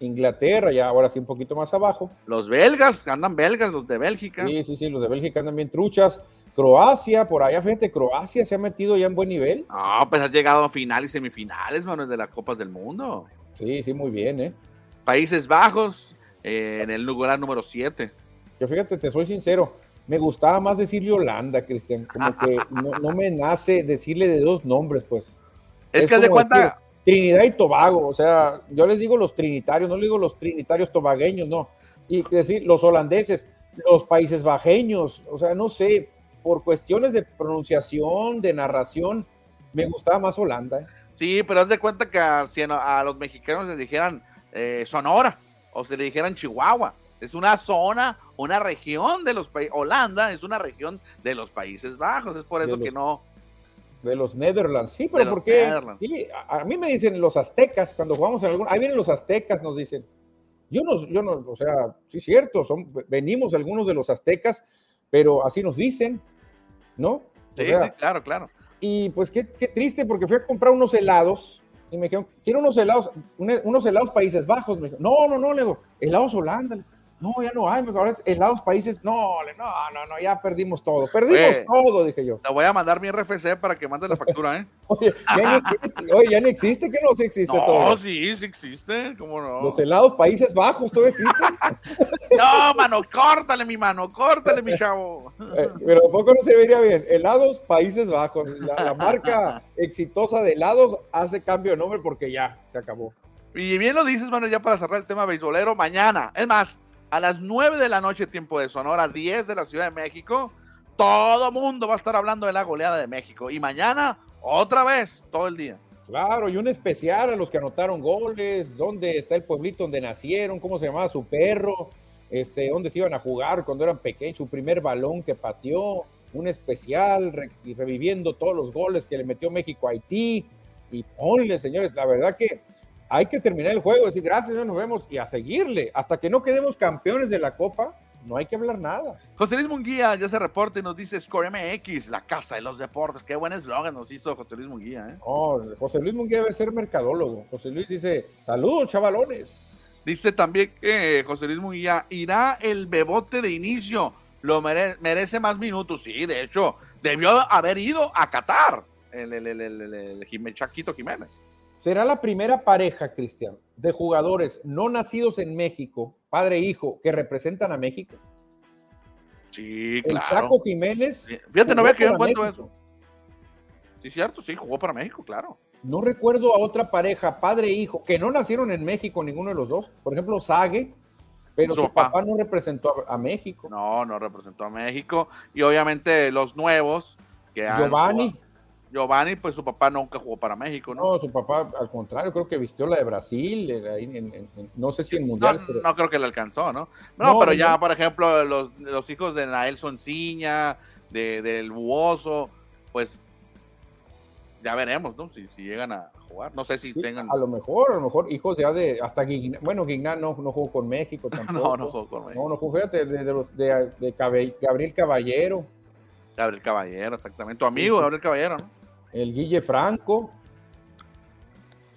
Inglaterra, ya ahora sí un poquito más abajo. Los belgas, andan belgas, los de Bélgica. Sí, sí, sí, los de Bélgica andan bien truchas. Croacia, por allá, fíjate, Croacia se ha metido ya en buen nivel. No, pues ha llegado a finales y semifinales, mano, de las Copas del Mundo. Sí, sí, muy bien, ¿eh? Países Bajos, eh, en el lugar número 7. Yo fíjate, te soy sincero, me gustaba más decirle Holanda, Cristian, como que no, me nace decirle de dos nombres, pues. Es, que de cuenta. Trinidad y Tobago, o sea, yo les digo los trinitarios, no les digo los trinitarios tobagueños, no. Y decir, los holandeses, los países bajeños, o sea, no sé, por cuestiones de pronunciación, de narración, me gustaba más Holanda. ¿eh? Sí, pero haz de cuenta que a, si a los mexicanos les dijeran eh, Sonora, o se le dijeran Chihuahua. Es una zona, una región de los países. Holanda es una región de los Países Bajos, es por eso que no. De los Netherlands, sí, pero ¿por qué? Sí, a, mí me dicen los aztecas, cuando jugamos en algún. Ahí vienen los aztecas, nos dicen. Yo no, yo no, o sea, sí, cierto, son, venimos algunos de los aztecas, pero así nos dicen, ¿no? Sí, sí, claro, claro. Y pues qué, qué triste, porque fui a comprar unos helados y me dijeron, quiero unos helados, unos helados Países Bajos. Me dijo, no, no, no, le digo, helados Holanda. No, ya no hay, ahora es helados países. No, no, no, no, ya perdimos todo. Perdimos todo, dije yo. Te voy a mandar mi RFC para que mandes la factura, ¿eh? Oye, ya no existe, oye, ya no existe, que no se existe no, todo. sí, sí existe, ¿cómo no? Los helados Países Bajos, ¿todo existe? No, mano, córtale mi mano, córtale mi chavo. Eh, pero tampoco no se vería bien. Helados Países Bajos. La, marca exitosa de helados hace cambio de nombre porque ya se acabó. Y bien lo dices, mano, ya para cerrar el tema beisbolero, mañana, es más, a las 9 de la noche, tiempo de Sonora, 10 de la Ciudad de México, todo mundo va a estar hablando de la goleada de México. Y mañana, otra vez, todo el día. Claro, y un especial a los que anotaron goles, dónde está el pueblito donde nacieron, cómo se llamaba su perro, este, dónde se iban a jugar cuando eran pequeños, su primer balón que pateó, un especial y reviviendo todos los goles que le metió México a Haití. Y ponle, señores, la verdad que hay que terminar el juego, decir gracias, nos vemos y a seguirle. Hasta que no quedemos campeones de la Copa, no hay que hablar nada. José Luis Munguía ya se reporta y nos dice Score MX, la casa de los deportes. Qué buen eslogan nos hizo José Luis Munguía. ¿eh? Oh, José Luis Munguía debe ser mercadólogo. José Luis dice, saludos chavalones. Dice también que José Luis Munguía irá el bebote de inicio. Lo merece más minutos. Sí, de hecho, debió haber ido a Qatar el, el, el, el Chaquito Jiménez. Será la primera pareja, Cristian, de jugadores no nacidos en México, padre e hijo, que representan a México. Sí, claro. El Chaco Jiménez. Fíjate, no veo que yo encuentro eso. Sí, cierto, sí, jugó para México, claro. No recuerdo a otra pareja, padre e hijo, que no nacieron en México, ninguno de los dos. Por ejemplo, Sague, pero su, papá. no representó a, México. No, no representó a México. Y obviamente los nuevos que Giovanni. Giovanni, pues su papá nunca jugó para México, ¿no? No, su papá, al contrario, creo que vistió la de Brasil, no sé si en Mundial. No, creo que le alcanzó, ¿no? No, pero ya, por ejemplo, los, hijos de Naelson Ciña, de, del Buoso, pues ya veremos, ¿no? Si, llegan a jugar. No sé si tengan. A lo mejor, a lo mejor hijos ya de. Hasta Guignan. Bueno, Guignan no, no jugó con México tampoco. no, no jugó con México. No, no jugó, fíjate, de, de Gabriel Caballero. Gabriel Caballero, exactamente. Tu amigo, Gabriel Caballero, ¿no? El Guille Franco.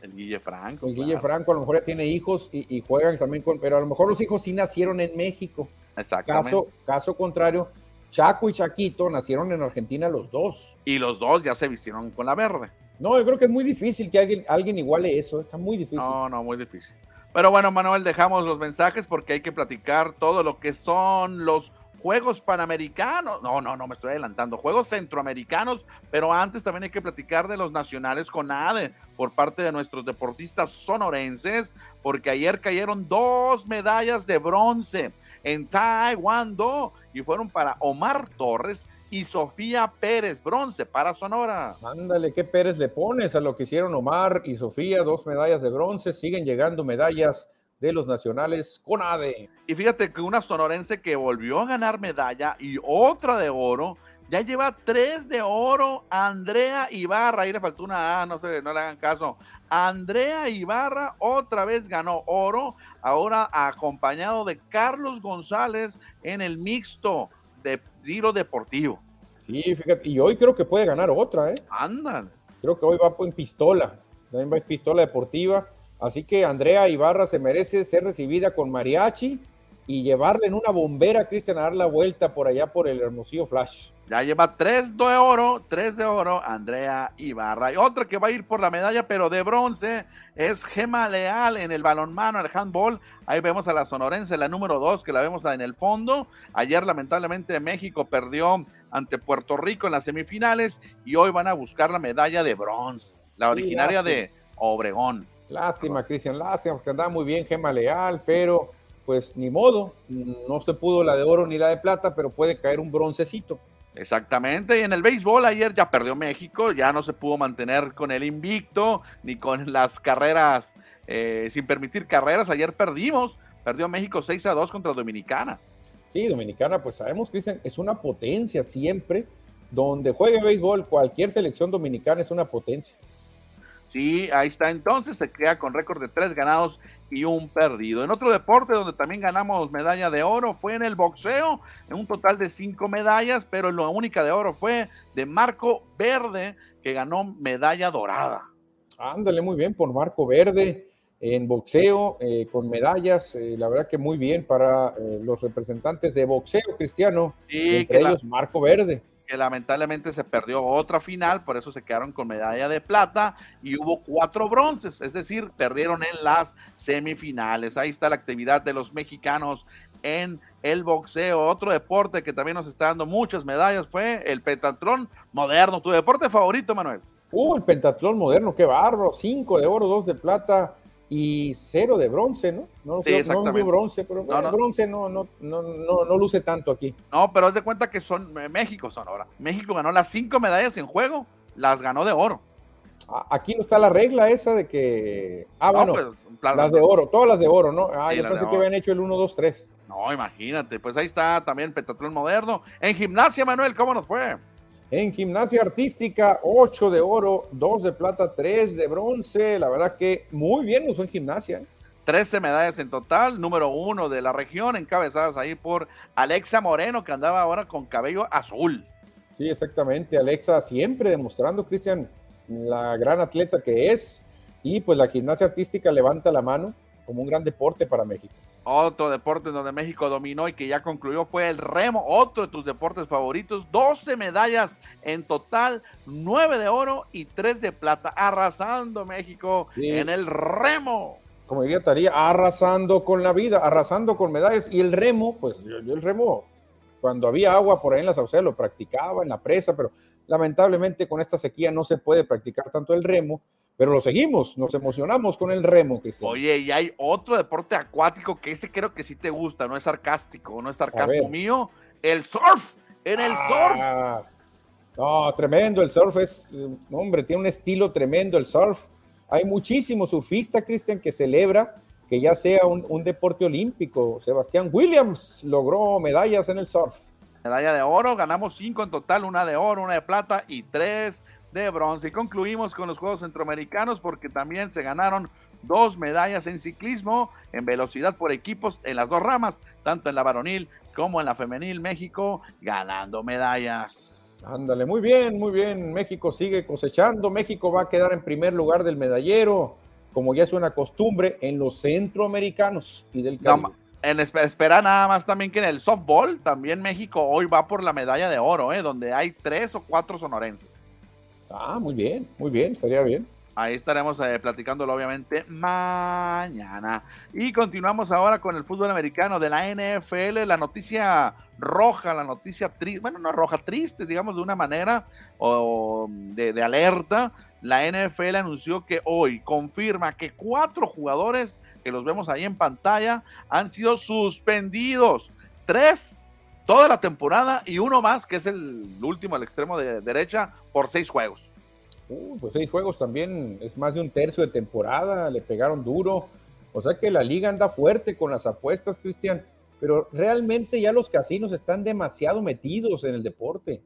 El Guille Franco. El Guille Franco a lo mejor ya tiene hijos y, juegan también con, pero a lo mejor los hijos sí nacieron en México. Exactamente. Caso, caso contrario, Chaco y Chaquito nacieron en Argentina los dos. Y los dos ya se vistieron con la verde. No, yo creo que es muy difícil que alguien, alguien iguale eso, está muy difícil. No, no, muy difícil. Pero bueno, Manuel, dejamos los mensajes porque hay que platicar todo lo que son los Juegos Panamericanos, no, no, no, me estoy adelantando, Juegos Centroamericanos, pero antes también hay que platicar de los nacionales con ADE por parte de nuestros deportistas sonorenses, porque ayer cayeron dos medallas de bronce en Taekwondo y fueron para Omar Torres y Sofía Pérez, bronce para Sonora. Ándale, ¿qué Pérez le pones a lo que hicieron Omar y Sofía? Dos medallas de bronce, siguen llegando medallas de los nacionales con ADE. Y fíjate que una sonorense que volvió a ganar medalla y otra de oro, ya lleva tres de oro, Andrea Ibarra, ahí le faltó una A, no sé, no le hagan caso. Andrea Ibarra otra vez ganó oro, ahora acompañado de Carlos González en el mixto de tiro deportivo. Sí, fíjate, y hoy creo que puede ganar otra, ¿eh? Andan. Creo que hoy va en pistola, también va en pistola deportiva Así que Andrea Ibarra se merece ser recibida con mariachi y llevarle en una bombera a Cristian a dar la vuelta por allá por el Hermosillo Flash. Ya lleva tres de oro, tres de oro, Andrea Ibarra. Y otra que va a ir por la medalla, pero de bronce, es Gema Leal en el balonmano, el handball. Ahí vemos a la sonorense, la número dos, que la vemos en el fondo. Ayer, lamentablemente, México perdió ante Puerto Rico en las semifinales y hoy van a buscar la medalla de bronce, la originaria de Obregón. Lástima, Cristian, lástima, porque andaba muy bien Gema Leal, pero pues ni modo, no se pudo la de oro ni la de plata, pero puede caer un broncecito. Exactamente, y en el béisbol ayer ya perdió México, ya no se pudo mantener con el invicto, ni con las carreras, eh, sin permitir carreras, ayer perdimos, perdió México 6 a 2 contra Dominicana. Sí, Dominicana, pues sabemos, Cristian, es una potencia siempre, donde juegue béisbol, cualquier selección dominicana es una potencia. Sí, ahí está. Entonces se queda con récord de tres ganados y un perdido. En otro deporte donde también ganamos medalla de oro fue en el boxeo, en un total de cinco medallas, pero la única de oro fue de Marco Verde, que ganó medalla dorada. Ándale, muy bien por Marco Verde en boxeo, eh, con medallas, eh, la verdad que muy bien para eh, los representantes de boxeo cristiano, sí, entre ellos Marco Verde que lamentablemente se perdió otra final, por eso se quedaron con medalla de plata y hubo cuatro bronces, es decir, perdieron en las semifinales. Ahí está la actividad de los mexicanos en el boxeo. Otro deporte que también nos está dando muchas medallas fue el pentatlón moderno. ¿Tu deporte favorito, Manuel? Uh, el pentatlón moderno, qué barro. Cinco de oro, dos de plata y cero de bronce, ¿no? No, sí, exactamente. no bronce, pero no, bronce no, no, no, no, no luce tanto aquí. No, pero haz de cuenta que son eh, México son ahora. México ganó las cinco medallas en juego, las ganó de oro. Aquí no está la regla esa de que. Ah, bueno, pues, las de oro, todas las de oro, ¿no? Ah, yo pensé que habían hecho el 1, 2, 3. No, imagínate, pues ahí está también Petatlón Moderno. En gimnasia, Manuel, ¿cómo nos fue? En gimnasia artística, 8 de oro, 2 de plata, 3 de bronce. La verdad que muy bien fue en gimnasia. 13 ¿eh? medallas en total, número uno de la región, encabezadas ahí por Alexa Moreno, que andaba ahora con cabello azul. Sí, exactamente. Alexa siempre demostrando, Cristian, la gran atleta que es. Y pues la gimnasia artística levanta la mano como un gran deporte para México. Otro deporte donde México dominó y que ya concluyó fue el remo, otro de tus deportes favoritos. 12 medallas en total, 9 de oro y 3 de plata, arrasando México en el remo. Como diría Taría, arrasando con la vida, arrasando con medallas. Y el remo, pues yo, el remo, cuando había agua por ahí en la Sauceda lo practicaba en la presa, pero lamentablemente con esta sequía no se puede practicar tanto el remo pero lo seguimos, nos emocionamos con el remo. Oye, y hay otro deporte acuático que ese creo que sí te gusta, no es sarcástico, no es sarcasmo mío, el surf, en el ah, surf. No, tremendo, el surf es, hombre, tiene un estilo tremendo el surf. Hay muchísimos surfistas, Cristian, que celebra que ya sea un, un deporte olímpico. Sebastián Williams logró medallas en el surf. Medalla de oro, ganamos cinco en total, una de oro, una de plata y tres de bronce. Y concluimos con los Juegos Centroamericanos porque también se ganaron dos medallas en ciclismo, en velocidad por equipos, en las dos ramas, tanto en la varonil como en la femenil. México ganando medallas. Ándale, muy bien, muy bien. México sigue cosechando. México va a quedar en primer lugar del medallero, como ya es una costumbre en los centroamericanos y del Caribe. En espera nada más también que en el softball, también México hoy va por la medalla de oro, ¿eh? donde hay tres o cuatro sonorenses. Ah, muy bien, muy bien, estaría bien. Ahí estaremos eh, platicándolo obviamente mañana. Y continuamos ahora con el fútbol americano de la NFL, la noticia roja, la noticia triste, bueno, no roja, triste, digamos de una manera, o de, de alerta. La NFL anunció que hoy confirma que cuatro jugadores, que los vemos ahí en pantalla, han sido suspendidos. Tres toda la temporada y uno más, que es el último al extremo de derecha, por seis juegos. Uh, pues seis juegos también es más de un tercio de temporada, le pegaron duro. O sea que la liga anda fuerte con las apuestas, Cristian, pero realmente ya los casinos están demasiado metidos en el deporte.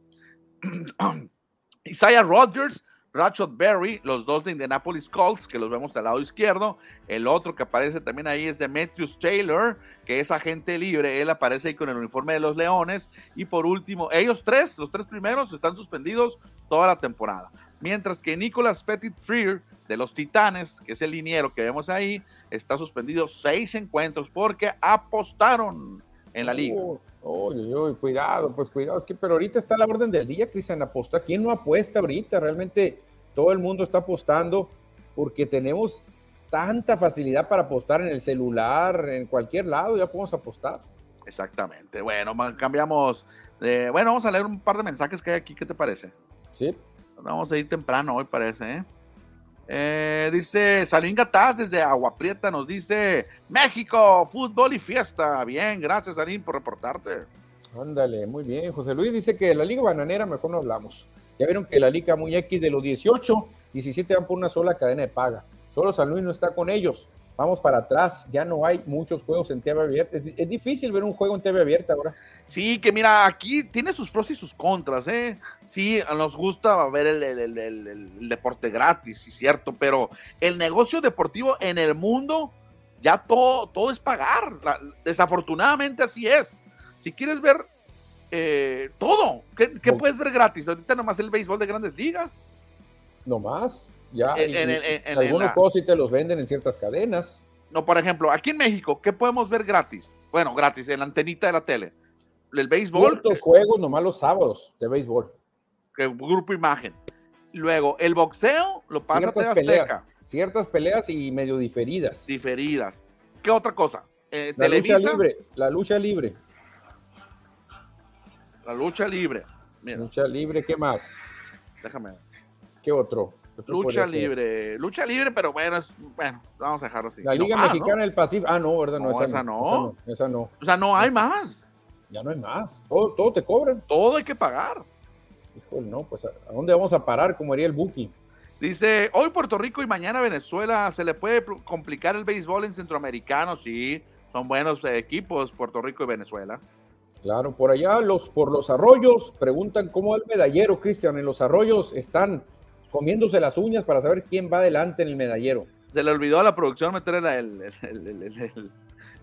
Isaiah Rodgers Rashad Berry, los dos de Indianapolis Colts, que los vemos al lado izquierdo. El otro que aparece también ahí es Demetrius Taylor, que es agente libre. Él aparece ahí con el uniforme de los Leones. Y por último, ellos tres, los tres primeros, están suspendidos toda la temporada. Mientras que Nicolas Petit Freer, de los Titanes, que es el liniero que vemos ahí, está suspendido seis encuentros porque apostaron en la liga. Oh, cuidado, pues cuidado, es que pero ahorita está la orden del día, Cristian, aposta. ¿Quién no apuesta ahorita? Realmente todo el mundo está apostando porque tenemos tanta facilidad para apostar en el celular, en cualquier lado, ya podemos apostar. Exactamente. Bueno, cambiamos. De, bueno, vamos a leer un par de mensajes que hay aquí. ¿Qué te parece? Sí. Vamos a ir temprano hoy, parece. ¿eh? Eh, dice Salín Gataz desde Agua Prieta, nos dice México, fútbol y fiesta. Bien, gracias Salín por reportarte. Ándale, muy bien. José Luis dice que la Liga Bananera mejor no hablamos. Ya vieron que la Liga Muy X de los 18, 17 van por una sola cadena de paga. Solo San Luis no está con ellos. Vamos para atrás, ya no hay muchos juegos en TV abierta. Es, difícil ver un juego en TV abierta ahora. Sí, que mira, aquí tiene sus pros y sus contras, ¿eh? Sí, nos gusta ver el, deporte gratis, sí, cierto, pero el negocio deportivo en el mundo, ya todo, todo es pagar. desafortunadamente así es. Si quieres ver eh, todo, ¿qué, puedes ver gratis? Ahorita nomás el béisbol de grandes ligas. Nomás. Ya, en, algunos sí te los venden en ciertas cadenas. No, por ejemplo, aquí en México, ¿qué podemos ver gratis? Bueno, gratis, en la antenita de la tele. El béisbol. Ciertos juegos nomás los sábados de béisbol. Que grupo imagen. Luego, el boxeo lo pasa ciertas peleas, ciertas peleas y medio diferidas. Diferidas. ¿Qué otra cosa? eh, La Televisa, lucha libre, la lucha libre. la lucha libre. Mira, Lucha libre, ¿qué más? déjame. ver. ¿Qué otro? ¿Qué otro Lucha libre, lucha libre, pero bueno, es, bueno, vamos a dejarlo así. La Liga ¿no? Mexicana del Pacífico. Ah, no, ¿verdad? No, No, esa, esa no. Esa no. esa no. O sea, no hay más. Ya no hay más. Todo, todo te cobran. Todo hay que pagar. Híjole, no, pues ¿a dónde vamos a parar? Como haría el Buki. Dice, hoy Puerto Rico y mañana Venezuela, ¿se le puede complicar el béisbol en centroamericano? Sí, son buenos eh, equipos Puerto Rico y Venezuela. Claro, por allá los por los arroyos preguntan cómo el medallero, Cristian. En los arroyos están comiéndose las uñas para saber quién va adelante en el medallero. Se le olvidó a la producción meter el,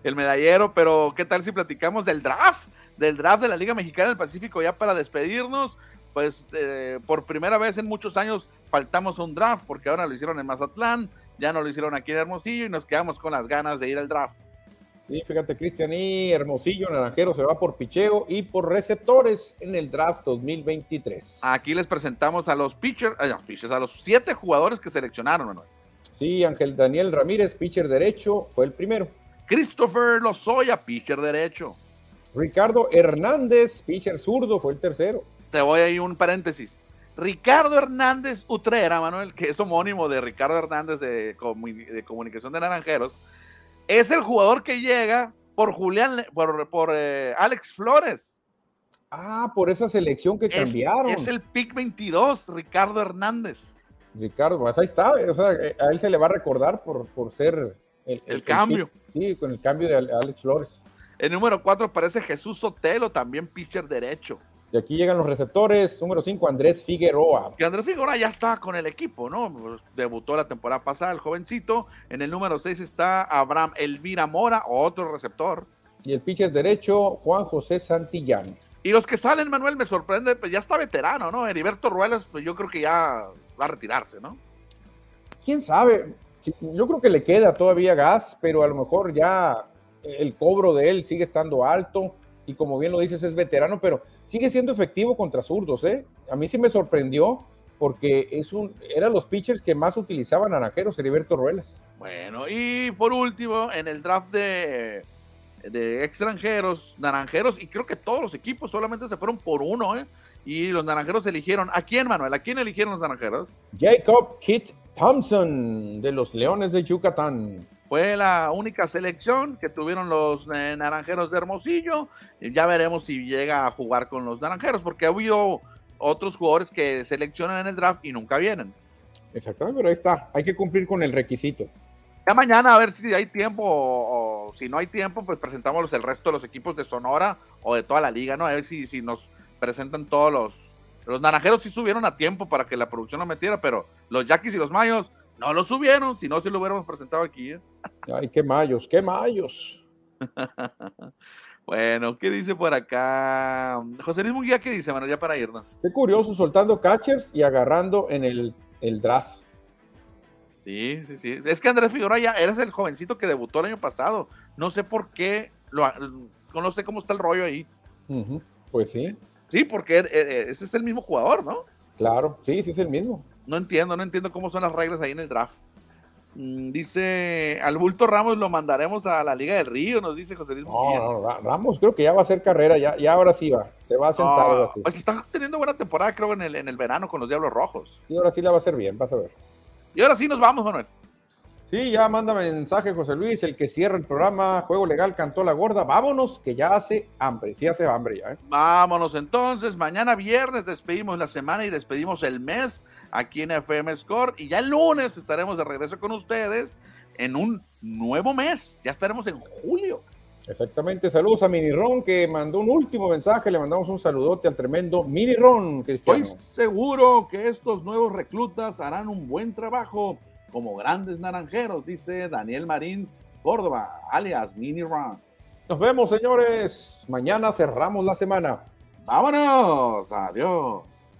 el- medallero, pero ¿qué tal si platicamos del draft? Del draft de la Liga Mexicana del Pacífico ya para despedirnos. Pues eh, por primera vez en muchos años faltamos un draft, porque ahora lo hicieron en Mazatlán, ya no lo hicieron aquí en Hermosillo y nos quedamos con las ganas de ir al draft. Sí, fíjate, Cristian, y Hermosillo, Naranjero se va por picheo y por receptores en el draft 2023. Aquí les presentamos a los pitchers, a los, pitchers, a los siete jugadores que seleccionaron, Manuel. Sí, Ángel Daniel Ramírez, pitcher derecho, fue el primero. Christopher Lozoya, pitcher derecho. Ricardo Hernández, pitcher zurdo, fue el tercero. Te voy a ir un paréntesis. Ricardo Hernández Utrera, Manuel, que es homónimo de Ricardo Hernández de Comunicación de Naranjeros, es el jugador que llega por Julián, por, por, eh, Alex Flores. Ah, por esa selección que Es, cambiaron. es el pick 22, Ricardo Hernández. Ricardo, pues ahí está, o sea, a él se le va a recordar por, por ser el, El cambio. Sí, con el cambio de Ale- Alex Flores. El número 4 aparece Jesús Sotelo, también pitcher derecho. Y aquí llegan los receptores. Número 5, Andrés Figueroa. que Andrés Figueroa ya estaba con el equipo, ¿no? Pues, Debutó la temporada pasada el jovencito. En el número 6 está Abraham Elvira Mora, otro receptor. Y el pitcher derecho, Juan José Santillán. Y los que salen, Manuel, me sorprende, pues ya está veterano, ¿no? Heriberto Ruelas, pues yo creo que ya va a retirarse, ¿no? ¿Quién sabe? Yo creo que le queda todavía gas, pero a lo mejor ya el cobro de él sigue estando alto. Y como bien lo dices, es veterano, pero sigue siendo efectivo contra zurdos, ¿eh? A mí sí me sorprendió porque es un, eran los pitchers que más utilizaban naranjeros, Heriberto Ruelas. Bueno, y por último, en el draft de, de extranjeros, naranjeros, y creo que todos los equipos solamente se fueron por uno, ¿eh? Y los naranjeros eligieron, ¿a quién, Manuel? ¿A quién eligieron los naranjeros? Jacob Kit Thompson de los Leones de Yucatán. Fue la única selección que tuvieron los eh, naranjeros de Hermosillo. Ya veremos si llega a jugar con los naranjeros, porque ha habido otros jugadores que seleccionan en el draft y nunca vienen. Exactamente, pero ahí está. Hay que cumplir con el requisito. Ya mañana a ver si hay tiempo o, o si no hay tiempo, pues presentamos el resto de los equipos de Sonora o de toda la liga, ¿no? A ver si, si nos presentan todos los... Los naranjeros sí subieron a tiempo para que la producción lo metiera, pero los yaquis y los mayos no lo subieron, si no, si lo hubiéramos presentado aquí. ¿eh? Ay, qué mayos, qué mayos. Bueno, ¿qué dice por acá? José Luis Munguía, ¿qué dice, Bueno, Ya para irnos. Qué curioso, soltando catchers y agarrando en el, el draft. Sí, sí, sí. Es que Andrés Figueroa ya eres el jovencito que debutó el año pasado. No sé por qué, lo, no sé cómo está el rollo ahí. Pues sí, Sí, porque eh, eh, ese es el mismo jugador, ¿no? claro, sí, sí es el mismo. No entiendo, no entiendo cómo son las reglas ahí en el draft. Mm, dice, al bulto Ramos lo mandaremos a la Liga del Río, nos dice José Luis No, no, Ra- Ramos creo que ya va a hacer carrera, ya, ya ahora sí va, se va a sentar. Ah, pues está teniendo buena temporada, creo, en el, en el verano con los Diablos Rojos. Sí, ahora sí la va a hacer bien, vas a ver. Y ahora sí nos vamos, Manuel. Sí, ya manda mensaje José Luis, el que cierra el programa, Juego Legal cantó la gorda, vámonos, que ya hace hambre, sí hace hambre ya. ¿eh? Vámonos entonces, mañana viernes despedimos la semana y despedimos el mes aquí en FM Score y ya el lunes estaremos de regreso con ustedes en un nuevo mes, ya estaremos en julio. Exactamente, saludos a Mini Ron que mandó un último mensaje, le mandamos un saludote al tremendo Mini Ron, Cristiano. Estoy seguro que estos nuevos reclutas harán un buen trabajo como grandes naranjeros, dice Daniel Marín Córdoba, alias Mini Run. Nos vemos, señores. Mañana cerramos la semana. Vámonos, adiós.